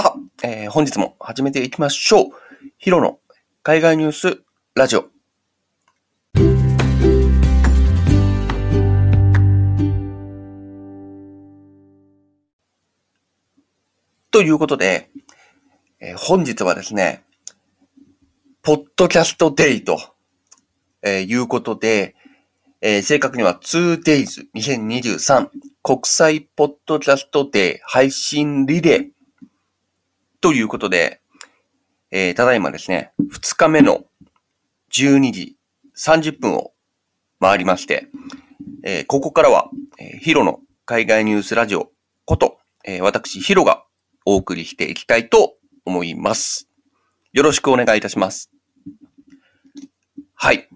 さあ、えー本日も始めていきましょう。ヒロの海外ニュースラジオ。ということで、えー本日はですね、ポッドキャストデイと、えーいうことで、えー正確には 2days2023 国際ポッドキャストデー配信リレーということで、えーただいまですね、2日目の12時30分を回りまして、えーここからは、えーヒロの海外ニュースラジオこと、えー私ヒロがお送りしていきたいと思います。よろしくお願いいたします。はい。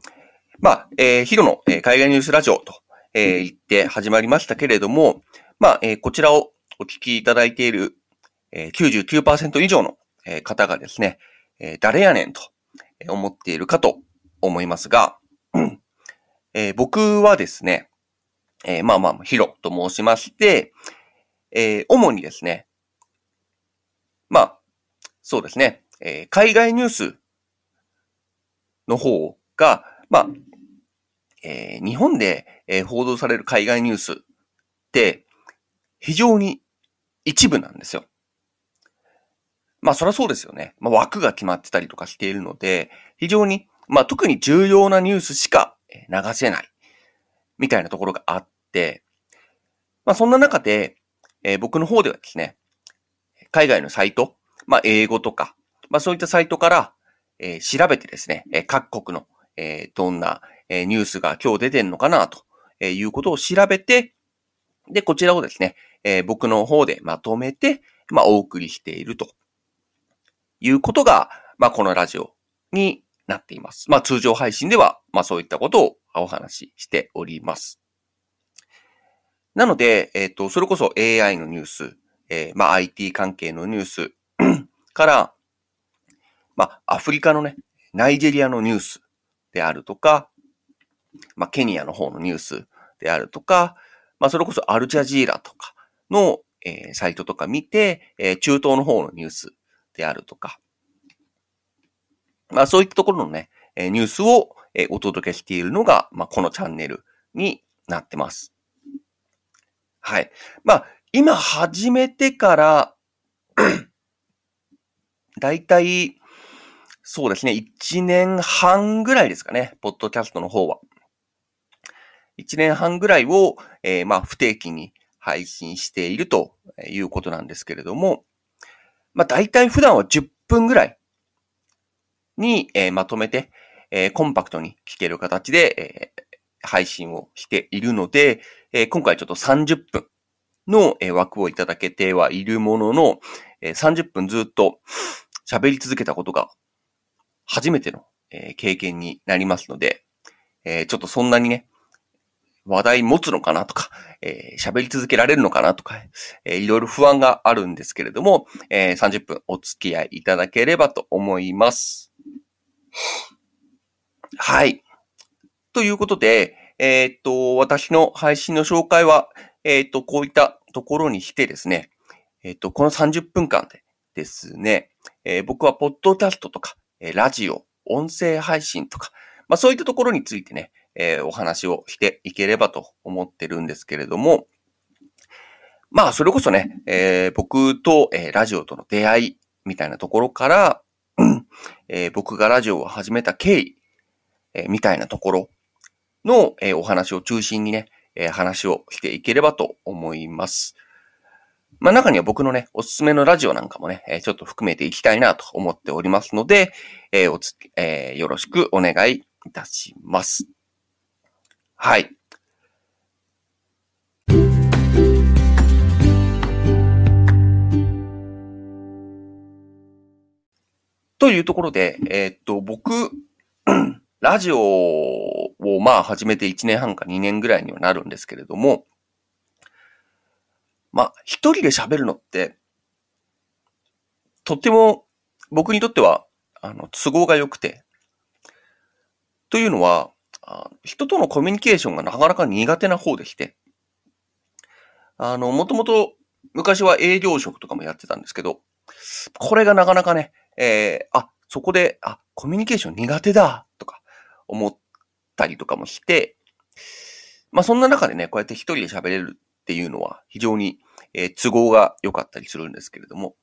まあ、えーヒロの、えー海外ニュースラジオと、えー言って始まりましたけれども、まあ、えーこちらをお聞きいただいている、えー99%以上の、方がですね、えー誰やねんと思っているかと思いますが、え僕はですね、えーまあまあ、ヒロと申しまして、えー主にですね、まあ、そうですね、えー海外ニュースの方が、まあ、えー日本で、えー報道される海外ニュースって非常に一部なんですよ。まあそりゃそうですよね。まあ枠が決まってたりとかしているので、非常に、まあ特に重要なニュースしか流せないみたいなところがあって、まあそんな中で、えー僕の方ではですね、海外のサイト、まあ英語とか、まあそういったサイトから、えー調べてですね、え各国の、えーどんな、えーニュースが今日出てんのかなとえいうことを調べて、で、こちらをですね、えー僕の方でまとめて、まあお送りしているということが、まあこのラジオになっています。まあ通常配信では、まあそういったことをお話ししております。なので、えっ、と、それこそ AI のニュース、えーまあ IT 関係のニュース から、まあアフリカのね、ナイジェリアのニュースであるとか、まあケニアの方のニュースであるとか、まあそれこそアルジャジーラとかの、えーサイトとか見て、えー中東の方のニュースであるとか、まあそういったところのね、えニュースを、えお届けしているのが、まあこのチャンネルになってます。はい。まあ今始めてから、だいたい、そうですね、1年半ぐらいですかね、ポッドキャストの方は。1年半ぐらいを、えーまあ不定期に配信しているということなんですけれども、まあ大体普段は10分ぐらいに、えーまとめて、えーコンパクトに聞ける形で、えー配信をしているので、え今回ちょっと30分の、え枠をいただけてはいるものの、え30分ずっと喋り続けたことが初めての、え経験になりますので、えちょっとそんなにね、話題持つのかなとか、えー喋り続けられるのかなとか、えーいろいろ不安があるんですけれども、えー30分お付き合いいただければと思います。はい。ということで、えーっと、私の配信の紹介は、えーっと、こういったところにしてですね、えーっと、この30分間でですね、え僕はポッドキャストとか、えラジオ、音声配信とか、まあそういったところについてね、えーお話をしていければと思ってるんですけれども、まあそれこそね、えー僕と、えーラジオとの出会いみたいなところから、えー僕がラジオを始めた経緯、えーみたいなところの、えーお話を中心にね、えー話をしていければと思います。まあ中には僕のね、おすすめのラジオなんかもね、えーちょっと含めていきたいなと思っておりますので、えーおつ、えーよろしくお願いいたします。はい。というところで、えーっと、僕、ラジオをまあ始めて1年半か2年ぐらいにはなるんですけれども、まあ一人で喋るのって、とっても僕にとっては、あの、都合が良くて、というのは、あ人とのコミュニケーションがなかなか苦手な方でして、あの、もともと昔は営業職とかもやってたんですけど、これがなかなかね、えー、あ、そこで、あ、コミュニケーション苦手だ、とか思ったりとかもして、まあそんな中でね、こうやって一人で喋れるっていうのは非常に、えー、都合が良かったりするんですけれども、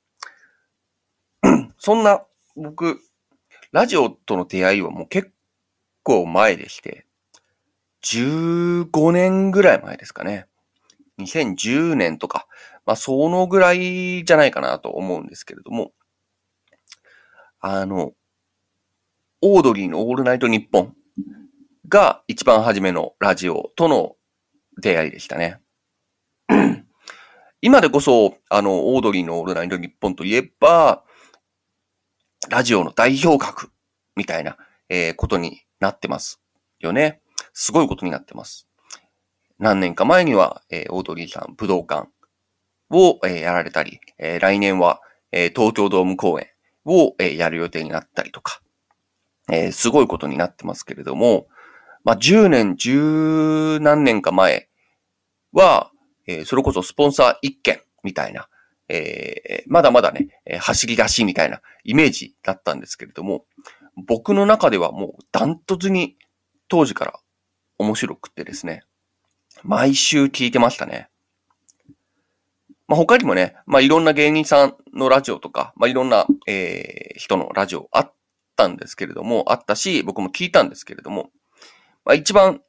そんな僕、ラジオとの出会いはもう結構前でして、15年ぐらい前ですかね。2010年とか、まあそのぐらいじゃないかなと思うんですけれども、あの、オードリーのオールナイトニッポンが一番初めのラジオとの出会いでしたね。今でこそ、あの、オードリーのオールナイトニッポンといえば、ラジオの代表格みたいな、えー、ことになってますよね。すごいことになってます。何年か前には、えー、オードリーさん武道館を、えー、やられたり、えー、来年は、え、東京ドーム公演を、え、やる予定になったりとか、え、すごいことになってますけれども、まあ、10年、10何年か前は、え、それこそスポンサー一件みたいな、え、まだまだね、走り出しみたいなイメージだったんですけれども、僕の中ではもうダントツに当時から面白くってですね、毎週聞いてましたね。まあ、他にもね、まあ、いろんな芸人さんのラジオとか、まあ、いろんな、えー、人のラジオあったんですけれども、あったし、僕も聞いたんですけれども、まあ、一番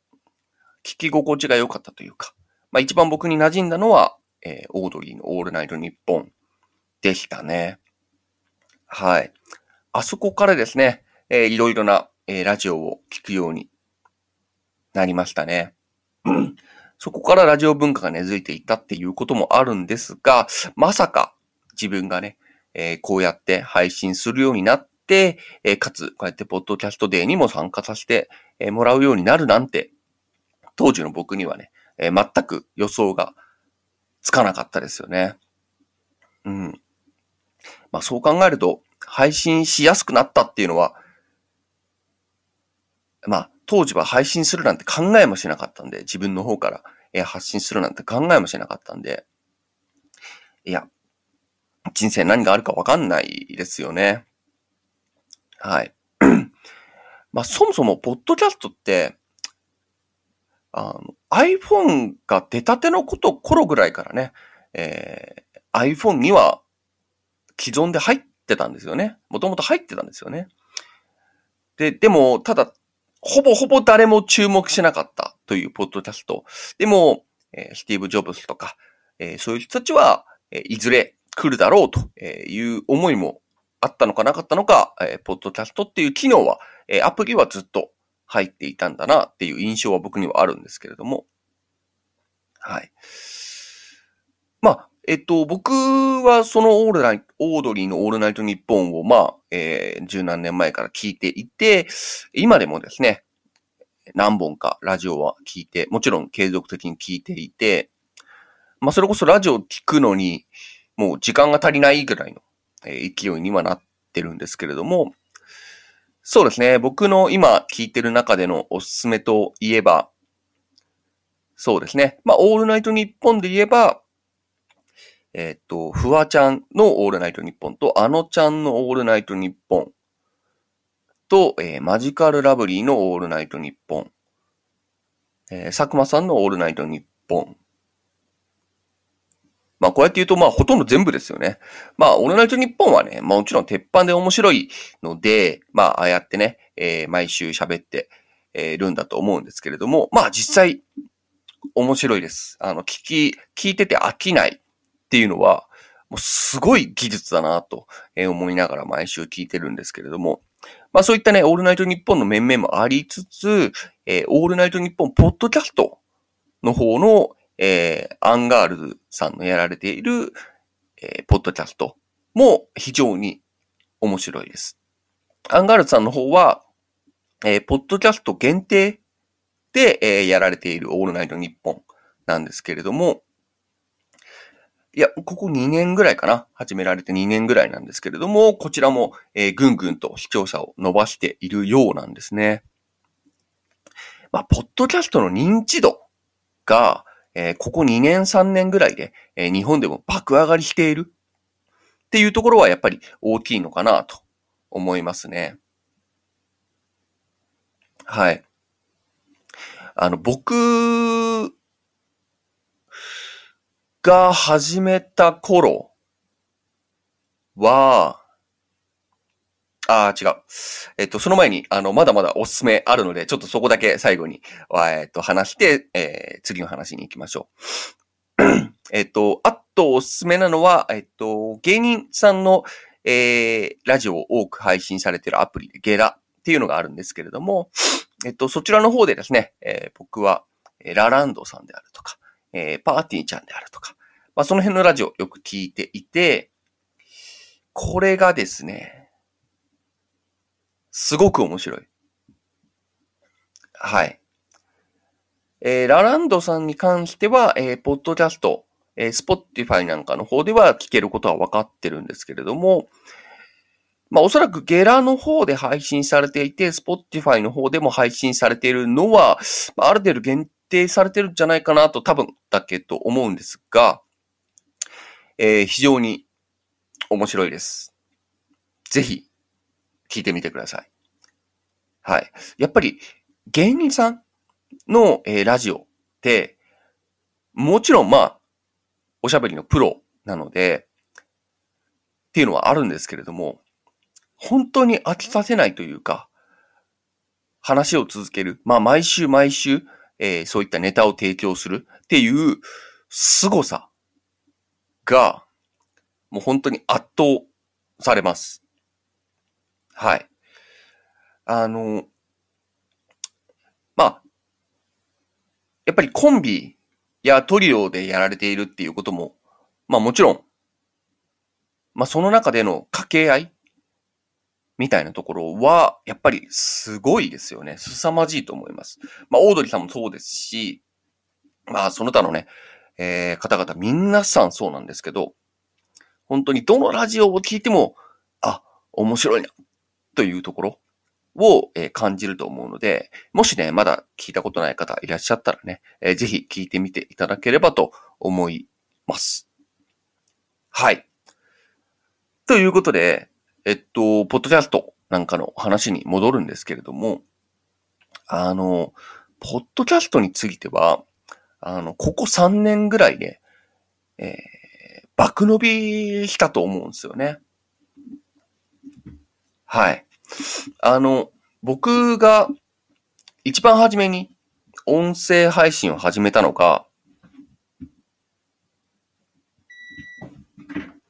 聞き心地が良かったというか、まあ、一番僕に馴染んだのは、えー、オードリーのオールナイトニッポンでしたね。はい。あそこからですね、えー、いろいろな、えー、ラジオを聞くようになりましたね。そこからラジオ文化が根付いていたっていうこともあるんですが、まさか自分がね、えー、こうやって配信するようになって、えー、かつ、こうやってポッドキャストデーにも参加させて、えー、もらうようになるなんて、当時の僕にはね、え全く予想がつかなかったですよね。うん。まあそう考えると、配信しやすくなったっていうのは、まあ当時は配信するなんて考えもしなかったんで、自分の方から発信するなんて考えもしなかったんで、いや、人生何があるかわかんないですよね。はい。まあ、そもそも、ポッドキャストって、あの、iPhone が出たてのこと頃ぐらいからね、えー、iPhone には既存で入ってたんですよね。もともと入ってたんですよね。で、でも、ただ、ほぼほぼ誰も注目しなかったというポッドキャスト。でも、え、スティーブ・ジョブズとか、え、そういう人たちは、え、いずれ来るだろうという思いもあったのかなかったのか、え、ポッドキャストっていう機能は、え、アプリはずっと入っていたんだなっていう印象は僕にはあるんですけれども。はい。まあ、えっと、僕はそのオールナイト、オードリーのオールナイトニッポンを、まあ、えー、十何年前から聞いていて、今でもですね、何本かラジオは聞いて、もちろん継続的に聞いていて、まあ、それこそラジオ聞くのに、もう時間が足りないぐらいの、えー、勢いにはなってるんですけれども、そうですね、僕の今聞いてる中でのおすすめといえば、そうですね、まあ、オールナイトニッポンで言えば、えっ、と、フワちゃんのオールナイトニッポンと、あのちゃんのオールナイトニッポンと、えー、マジカルラブリーのオールナイトニッポン、えー、佐久間さんのオールナイトニッポン。まあ、こうやって言うと、まあ、ほとんど全部ですよね。まあ、オールナイトニッポンはね、まあ、もちろん鉄板で面白いので、まあ、ああやってね、えー、毎週喋って、え、るんだと思うんですけれども、まあ、実際、面白いです。あの、聞き、聞いてて飽きない。っていうのは、もうすごい技術だなと思いながら毎週聞いてるんですけれども、まあそういったね、オールナイトニッポンの面々もありつつ、えー、オールナイトニッポンポッドキャストの方の、えー、アンガールズさんのやられている、えー、ポッドキャストも非常に面白いです。アンガールズさんの方は、えー、ポッドキャスト限定で、えー、やられているオールナイトニッポンなんですけれども、いや、ここ2年ぐらいかな。始められて2年ぐらいなんですけれども、こちらも、えー、ぐんぐんと視聴者を伸ばしているようなんですね。まあ、ポッドキャストの認知度が、えー、ここ2年3年ぐらいで、えー、日本でも爆上がりしているっていうところはやっぱり大きいのかなと思いますね。はい。あの、僕が始めた頃は、ああ、違う。えっと、その前に、あの、まだまだおすすめあるので、ちょっとそこだけ最後に、えっと、話して、えー、次の話に行きましょう。えっと、あとおすすめなのは、えっと、芸人さんの、えー、ラジオを多く配信されているアプリでゲラっていうのがあるんですけれども、えっと、そちらの方でですね、えー、僕は、ラランドさんであるとか、えー、パーティーちゃんであるとか、まあ、その辺のラジオよく聞いていて、これがですね、すごく面白い。はい。えー、ラランドさんに関しては、えー、ポッドキャスト、えー、スポッティファイなんかの方では聞けることは分かってるんですけれども、まあおそらくゲラの方で配信されていて、スポッティファイの方でも配信されているのは、まあ、ある程度限定されてるんじゃないかなと多分だけと思うんですが、えー、非常に面白いです。ぜひ聞いてみてください。はい。やっぱり芸人さんの、えー、ラジオって、もちろんまあ、おしゃべりのプロなので、っていうのはあるんですけれども、本当に飽きさせないというか、話を続ける。まあ、毎週毎週、えー、そういったネタを提供するっていう凄さが、もう本当に圧倒されます。はい。あの、まあ、やっぱりコンビやトリオでやられているっていうことも、まあもちろん、まあその中での掛け合いみたいなところは、やっぱりすごいですよね。凄まじいと思います。まあオードリーさんもそうですし、まあその他のね、えー、方々みんなさんそうなんですけど、本当にどのラジオを聞いても、あ、面白いな、というところを、え感じると思うので、もしね、まだ聞いたことない方いらっしゃったらね、えぜひ聞いてみていただければと思います。はい。ということで、えっと、ポッドキャストなんかの話に戻るんですけれども、あの、ポッドキャストについては、あの、ここ3年ぐらいで、えー、爆伸びしたと思うんですよね。はい。あの、僕が一番初めに音声配信を始めたのが、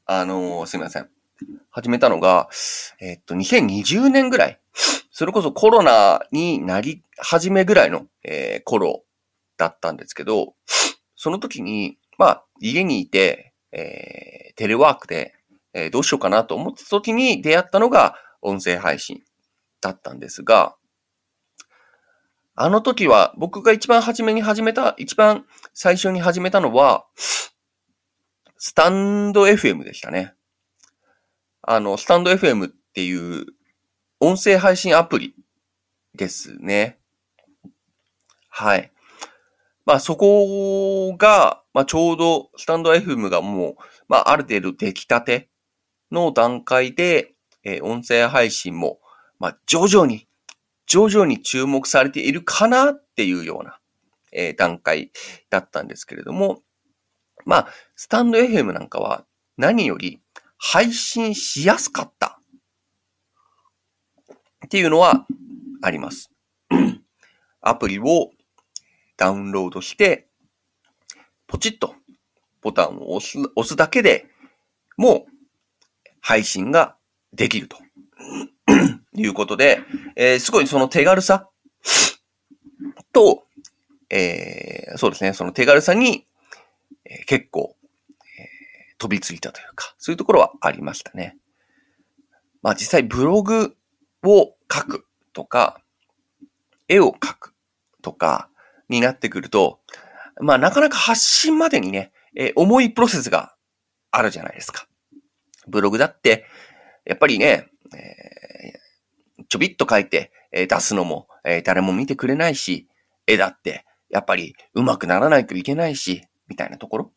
あの、すみません。始めたのが、えっと、2020年ぐらい。それこそコロナになり始めぐらいの、えー、頃だったんですけど、その時に、まあ、家にいて、えー、テレワークで、えー、どうしようかなと思った時に出会ったのが音声配信だったんですが、あの時は僕が一番初めに始めた、一番最初に始めたのは、スタンド FM でしたね。あの、スタンド FM っていう音声配信アプリですね。はい。まあそこが、まあちょうどスタンド FM がもう、まあある程度出来たての段階で、えー、音声配信もまあ、徐々に、徐々に注目されているかなっていうような、えー、段階だったんですけれども、まあ、スタンド FM なんかは何より配信しやすかったっていうのはあります。アプリをダウンロードして、ポチッとボタンを押す押すだけでもう配信ができると。いうことで、えー、すごいその手軽さと、えー、そうですね、その手軽さに、えー、結構、飛びついたというか、そういうところはありましたね。まあ実際ブログを書くとか、絵を描くとかになってくると、まあなかなか発信までにね、え、重いプロセスがあるじゃないですか。ブログだって、やっぱりね、えちょびっと書いて、え出すのも、え誰も見てくれないし、絵だって、やっぱり上手くならないといけないし、みたいなところ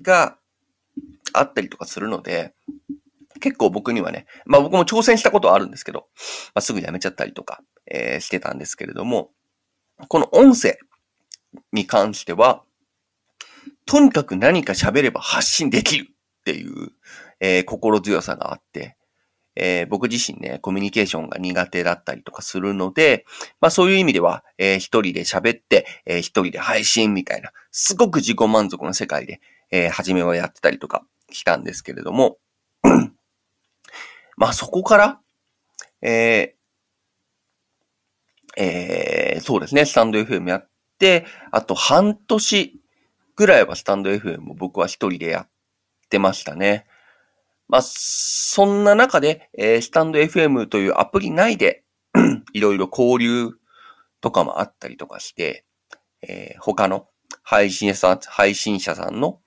があったりとかするので、結構僕にはね、まあ僕も挑戦したことはあるんですけど、まあすぐやめちゃったりとか、えー、してたんですけれども、この音声に関しては、とにかく何か喋れば発信できるっていう、えー、心強さがあって、えー、僕自身ね、コミュニケーションが苦手だったりとかするので、まあそういう意味では、えー、一人で喋って、えー、一人で配信みたいな、すごく自己満足な世界で、えー、初めはやってたりとかしたんですけれども、まあそこから、えー、えー、そうですね、スタンド FM やって、あと半年ぐらいはスタンド FM も僕は一人でやってましたね。まあ、そんな中で、えー、スタンド FM というアプリ内で いろいろ交流とかもあったりとかして、えー、他の配信者配信者さんの、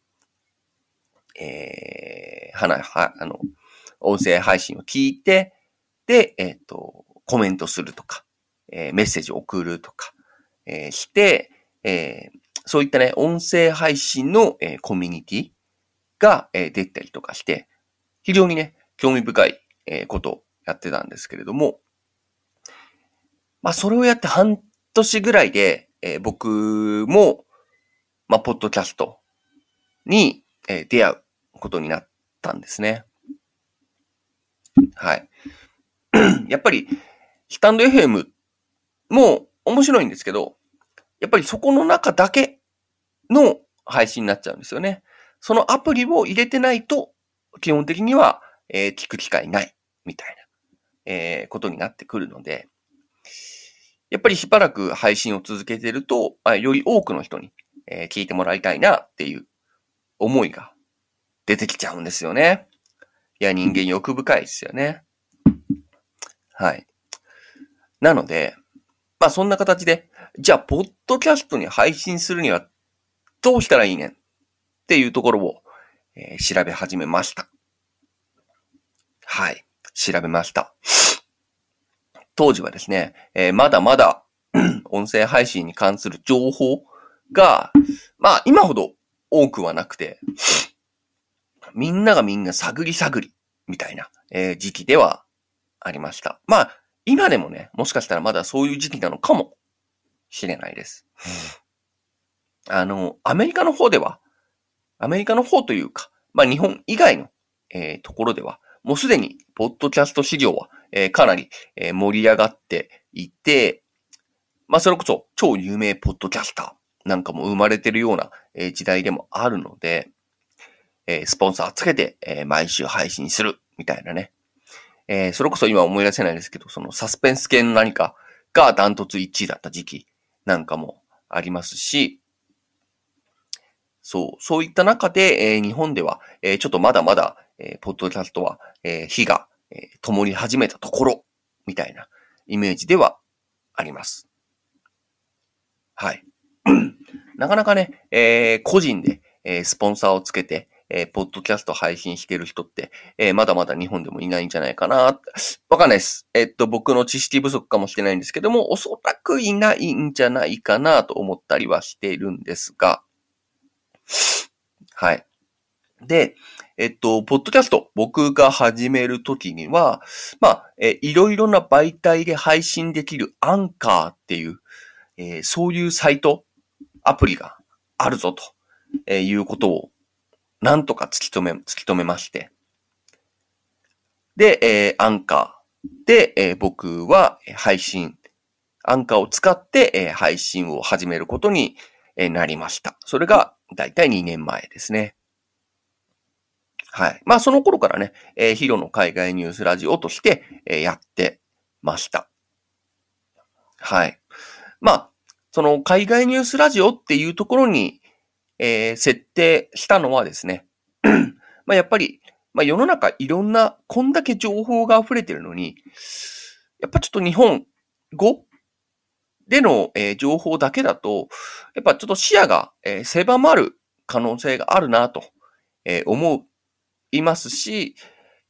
えー、はな、は、あの、音声配信を聞いて、で、えっ、ー、と、コメントするとか、えー、メッセージを送るとか、えー、して、えー、そういったね、音声配信の、えー、コミュニティが、えー、出たりとかして、非常にね、興味深い、えー、ことをやってたんですけれども、まあ、それをやって半年ぐらいで、えー、僕も、まあ、ポッドキャストに、えー、出会うことになったんですね。はい。やっぱり、スタンド FM も面白いんですけど、やっぱりそこの中だけの配信になっちゃうんですよね。そのアプリを入れてないと、基本的には、えー、聞く機会ない、みたいな、えー、ことになってくるので、やっぱりしばらく配信を続けてると、より多くの人に、えー、聞いてもらいたいなっていう思いが出てきちゃうんですよね。いや、人間欲深いですよね。はい。なので、まあそんな形で、じゃあ、ポッドキャストに配信するにはどうしたらいいねんっていうところを、えー、調べ始めました。はい。調べました。当時はですね、えー、まだまだ音声配信に関する情報が、まあ今ほど多くはなくて、みんながみんな探り探りみたいな、えー、時期ではありました。まあ今でもね、もしかしたらまだそういう時期なのかもしれないです。あの、アメリカの方では、アメリカの方というか、まあ日本以外の、えー、ところでは、もうすでに、ポッドキャスト市場は、えー、かなり、えー、盛り上がっていて、まあそれこそ超有名ポッドキャスターなんかも生まれてるような、えー、時代でもあるので、えー、スポンサーつけて、えー、毎週配信するみたいなね。えー、それこそ今思い出せないですけど、そのサスペンス系の何かがダントツ1位だった時期なんかもありますし、そう、そういった中で、えー、日本では、えー、ちょっとまだまだ、えー、ポッドキャストは、えー、火が、えー、灯り始めたところ、みたいなイメージではあります。はい。なかなかね、えー、個人で、えー、スポンサーをつけて、えー、ポッドキャスト配信してる人って、えー、まだまだ日本でもいないんじゃないかな。わかんないです。えっと、僕の知識不足かもしれないんですけども、おそらくいないんじゃないかなと思ったりはしているんですが、はい。で、えっと、ポッドキャスト、僕が始めるときには、まあ、えいろいろな媒体で配信できるアンカーっていう、えー、そういうサイト、アプリがあるぞと、えー、いうことを、なんとか突き止め、突き止めまして。で、えー、アンカーで、えー、僕は配信、アンカーを使って、えー、配信を始めることになりました。それが、だいたい2年前ですね。はい。まあ、その頃からね、えー、ヒロの海外ニュースラジオとして、えー、やってました。はい。まあ、その海外ニュースラジオっていうところに、えー、設定したのはですね、まあ、やっぱり、まあ、世の中いろんな、こんだけ情報が溢れてるのに、やっぱちょっと日本語での、えー、情報だけだと、やっぱちょっと視野が、えー、狭まる可能性があるなと、えー、思いますし、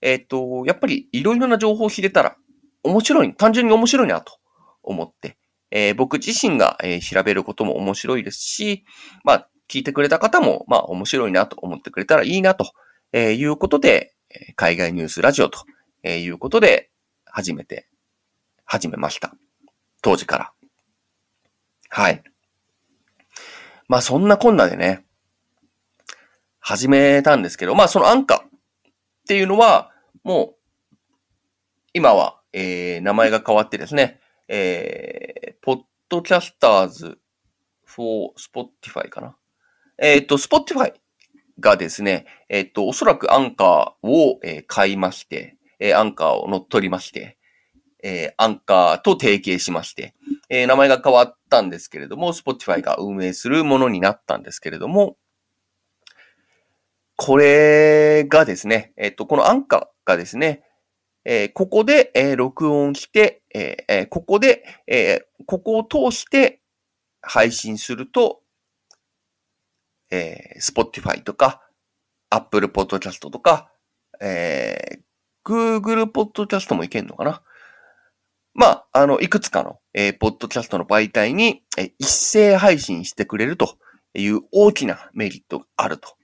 えっ、と、やっぱりいろいろな情報を知れたら面白い、単純に面白いなと思って、え僕自身が、え調べることも面白いですし、まあ、聞いてくれた方も、まあ、面白いなと思ってくれたらいいなと、えいうことで、海外ニュースラジオとえいうことで、始めて、始めました。当時から。はい。まあそんなこんなでね、始めたんですけど、まあそのアンカーっていうのは、もう、今は、えー、名前が変わってですね、えー、ポッドキャスターズ for Spotify かな。えっ、ー、と、Spotify がですね、えっ、ー、と、おそらくアンカーを、えー、買いまして、え、アンカーを乗っ取りまして、え、アンカーと提携しまして、え、名前が変わったんですけれども、Spotify が運営するものになったんですけれども、これがですね、えっ、と、このアンカーがですね、えー、ここで、えー、録音して、えー、ここで、え、ここを通して配信すると、えー、Spotify とか、Apple Podcast とか、えー、Google Podcast もいけんのかな？まあ、あの、いくつかの、えー、ポッドキャストの媒体に、えー、一斉配信してくれるという大きなメリットがあると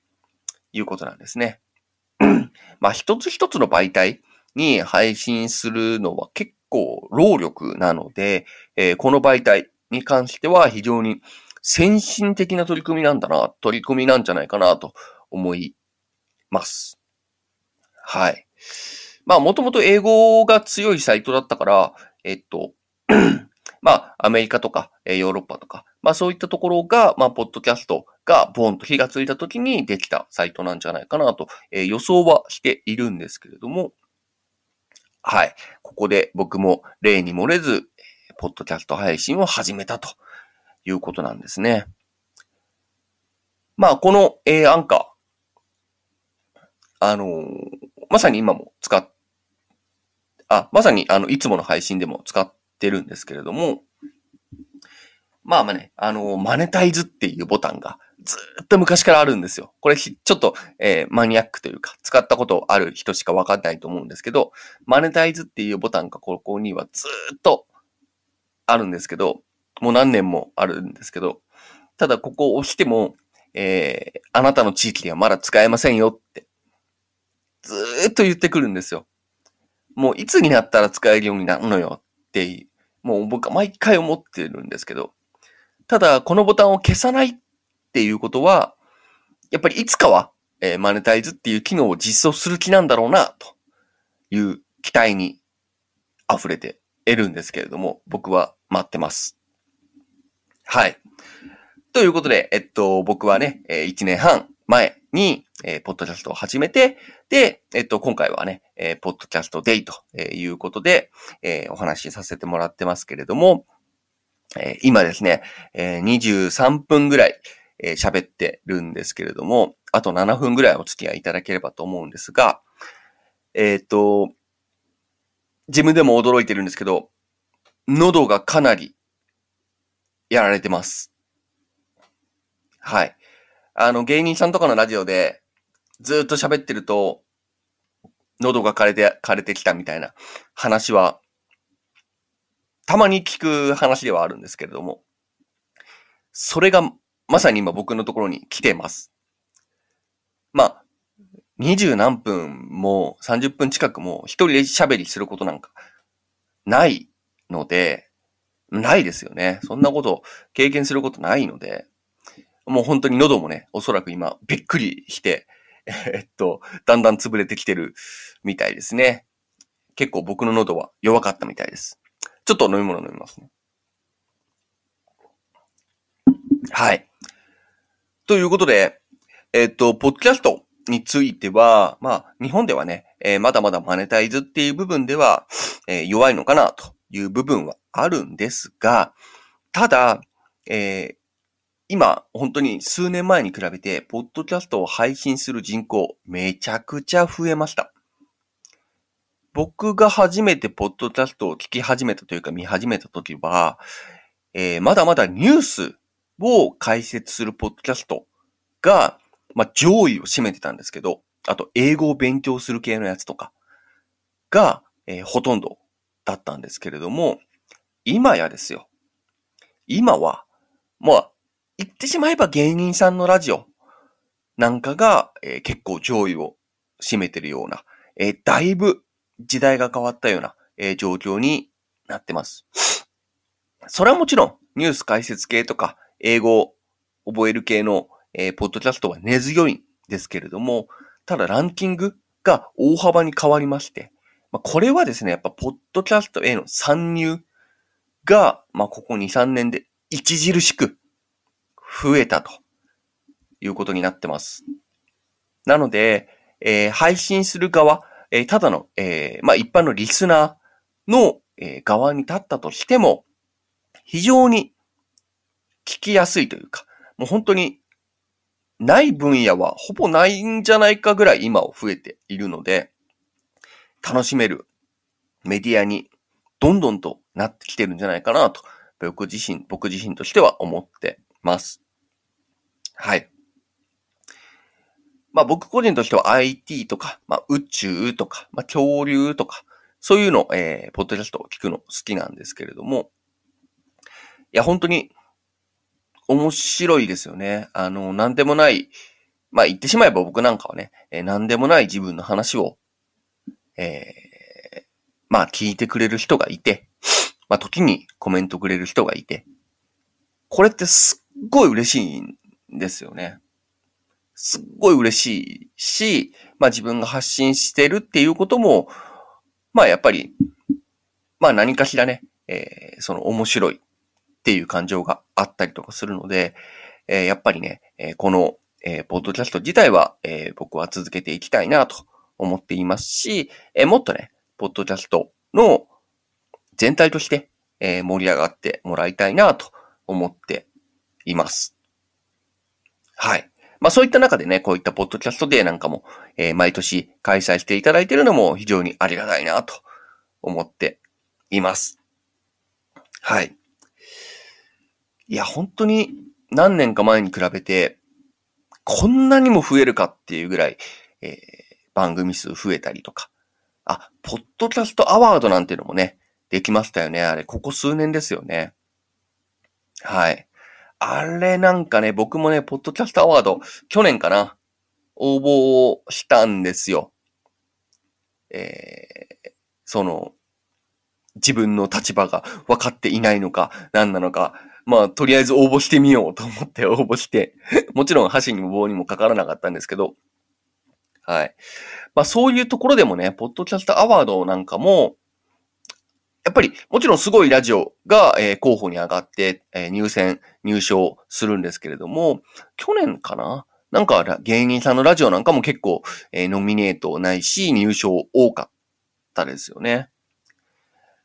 いうことなんですね。まあ、一つ一つの媒体に配信するのは結構労力なので、えー、この媒体に関しては非常に先進的な取り組みなんだな、取り組みなんじゃないかなと思います。はい。まあ、もともと英語が強いサイトだったから、えっと、まあ、アメリカとか、ヨーロッパとか、まあそういったところが、まあ、ポッドキャストがボーンと火がついた時にできたサイトなんじゃないかなと、えー、予想はしているんですけれども、はい。ここで僕も例に漏れず、ポッドキャスト配信を始めたということなんですね。まあ、この、えー、アンカー、あのー、まさに今も使っ、あ、まさにあの、いつもの配信でも使ってるんですけれども、まあまあね、あのー、マネタイズっていうボタンがずっと昔からあるんですよ。これちょっと、えー、マニアックというか、使ったことある人しかわかんないと思うんですけど、マネタイズっていうボタンがここにはずっとあるんですけど、もう何年もあるんですけど、ただここを押しても、えー、あなたの地域ではまだ使えませんよって、ずーっと言ってくるんですよ。もういつになったら使えるようになるのよって、もう僕は毎回思ってるんですけど、ただこのボタンを消さないっていうことは、やっぱりいつかは、えー、マネタイズっていう機能を実装する気なんだろうな、という期待に溢れて得るんですけれども、僕は待ってます。はい。ということで、えっと、僕はね、え1年半前に、えー、ポッドキャストを始めて、で、えっと、今回はね、えー、ポッドキャストデイということで、えー、お話しさせてもらってますけれども、えー、今ですね、えー、23分ぐらい喋、えー、ってるんですけれども、あと7分ぐらいお付き合いいただければと思うんですが、えっ、と、自分でも驚いてるんですけど、喉がかなりやられてます。はい。あの、芸人さんとかのラジオで、ずっと喋ってると、喉が枯れて、枯れてきたみたいな話は、たまに聞く話ではあるんですけれども、それがまさに今僕のところに来てます。まあ、二十何分も三十分近くも一人で喋りすることなんかないので、ないですよね。そんなこと経験することないので、もう本当に喉もね、おそらく今びっくりして、えっと、だんだん潰れてきてるみたいですね。結構僕の喉は弱かったみたいです。ちょっと飲み物飲みますね。はい。ということで、えっと、ポッドキャストについては、まあ、日本ではね、えー、まだまだマネタイズっていう部分では、えー、弱いのかなという部分はあるんですが、ただ、えー、今、本当に数年前に比べて、ポッドキャストを配信する人口、めちゃくちゃ増えました。僕が初めてポッドキャストを聞き始めたというか見始めた時は、えー、まだまだニュースを解説するポッドキャストが、まあ、上位を占めてたんですけど、あと、英語を勉強する系のやつとかが、えー、ほとんどだったんですけれども、今やですよ。今は、まあ、言ってしまえば芸人さんのラジオなんかが、えー、結構上位を占めてるような、えー、だいぶ時代が変わったような、えー、状況になってます。それはもちろん、ニュース解説系とか、英語を覚える系の、え、ポッドキャストは根強いんですけれども、ただランキングが大幅に変わりまして、まあ、これはですね、やっぱポッドキャストへの参入が、まあ、ここ2、3年で著しく増えたということになってます。なので、えー、配信する側、えー、ただの、えー、まあ、一般のリスナーの、え側に立ったとしても、非常に聞きやすいというか、もう本当にない分野はほぼないんじゃないかぐらい今を増えているので、楽しめるメディアにどんどんとなってきてるんじゃないかなと、僕自身、僕自身としては思ってます。はい。まあ僕個人としては IT とか、まあ宇宙とか、まあ恐竜とか、そういうの、えー、ポッドキャストを聞くの好きなんですけれども、いや、本当に面白いですよね。あの、なんでもない、まあ言ってしまえば僕なんかはね、えー、なんでもない自分の話を、えー、まあ聞いてくれる人がいて、まあ時にコメントくれる人がいて、これってすっごい嬉しいんですよね。すっごい嬉しいし、まあ自分が発信してるっていうことも、まあやっぱり、まあ何かしらね、えー、その面白いっていう感情があったりとかするので、えー、やっぱりね、えー、この、えー、ポッドキャスト自体は、え僕は続けていきたいなと思っていますし、えもっとね、ポッドキャストの全体として、え盛り上がってもらいたいなと思っています。はい。まあそういった中でね、こういったポッドキャストデーなんかも、え毎年開催していただいているのも非常にありがたいなと思っています。はい。いや、本当に何年か前に比べて、こんなにも増えるかっていうぐらい、えー、番組数増えたりとか。あ、ポッドキャストアワードなんていうのもね、できましたよね。あれ、ここ数年ですよね。はい。あれなんかね、僕もね、ポッドキャストアワード、去年かな、応募をしたんですよ。えー、その、自分の立場が分かっていないのか、何なのか、まあ、とりあえず応募してみようと思って応募して、もちろん箸にも棒にもかからなかったんですけど、はい。まあ、そういうところでもね、ポッドキャストアワードなんかも、やっぱり、もちろんすごいラジオが、えー、候補に上がって、えー、入選、入賞するんですけれども、去年かな？なんか芸人さんのラジオなんかも結構、えー、ノミネートないし、入賞多かったですよね。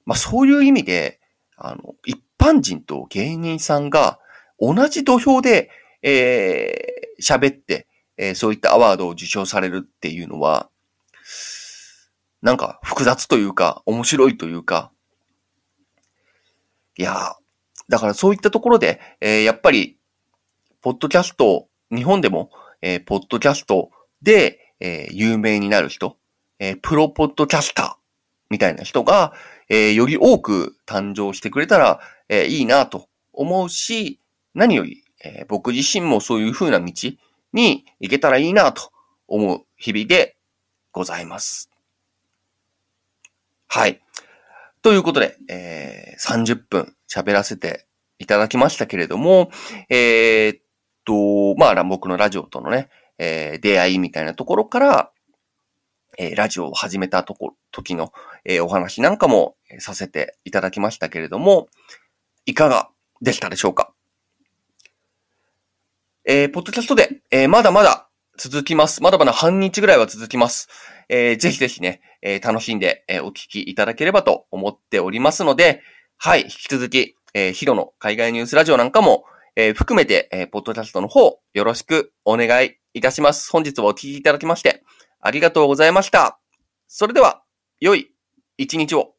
まあそういう意味で、あの、一般人と芸人さんが同じ土俵で、えー、喋って、えー、そういったアワードを受賞されるっていうのは、なんか複雑というか、面白いというか、いやだからそういったところで、えー、やっぱり、ポッドキャスト、日本でも、えー、ポッドキャストで、えー、有名になる人、え、プロポッドキャスターみたいな人が、え、より多く誕生してくれたら、え、いいなと思うし、何より、え、僕自身もそういう風な道に行けたらいいなと思う日々でございます。はい。ということで、えー、30分喋らせていただきましたけれども、えー、っと、まあ、僕のラジオとのね、えー、出会いみたいなところから、えー、ラジオを始めたとこ、時の、えー、お話なんかもさせていただきましたけれども、いかがでしたでしょうか？えー、ポッドキャストで、えー、まだまだ続きます。まだまだ半日ぐらいは続きます。えー、ぜひぜひね、えー、楽しんで、えー、お聞きいただければと思っておりますので、はい、引き続き、えー、ヒロの海外ニュースラジオなんかも、えー、含めて、えー、ポッドキャストの方、よろしくお願いいたします。本日はお聞きいただきまして、ありがとうございました。それでは、良い一日を。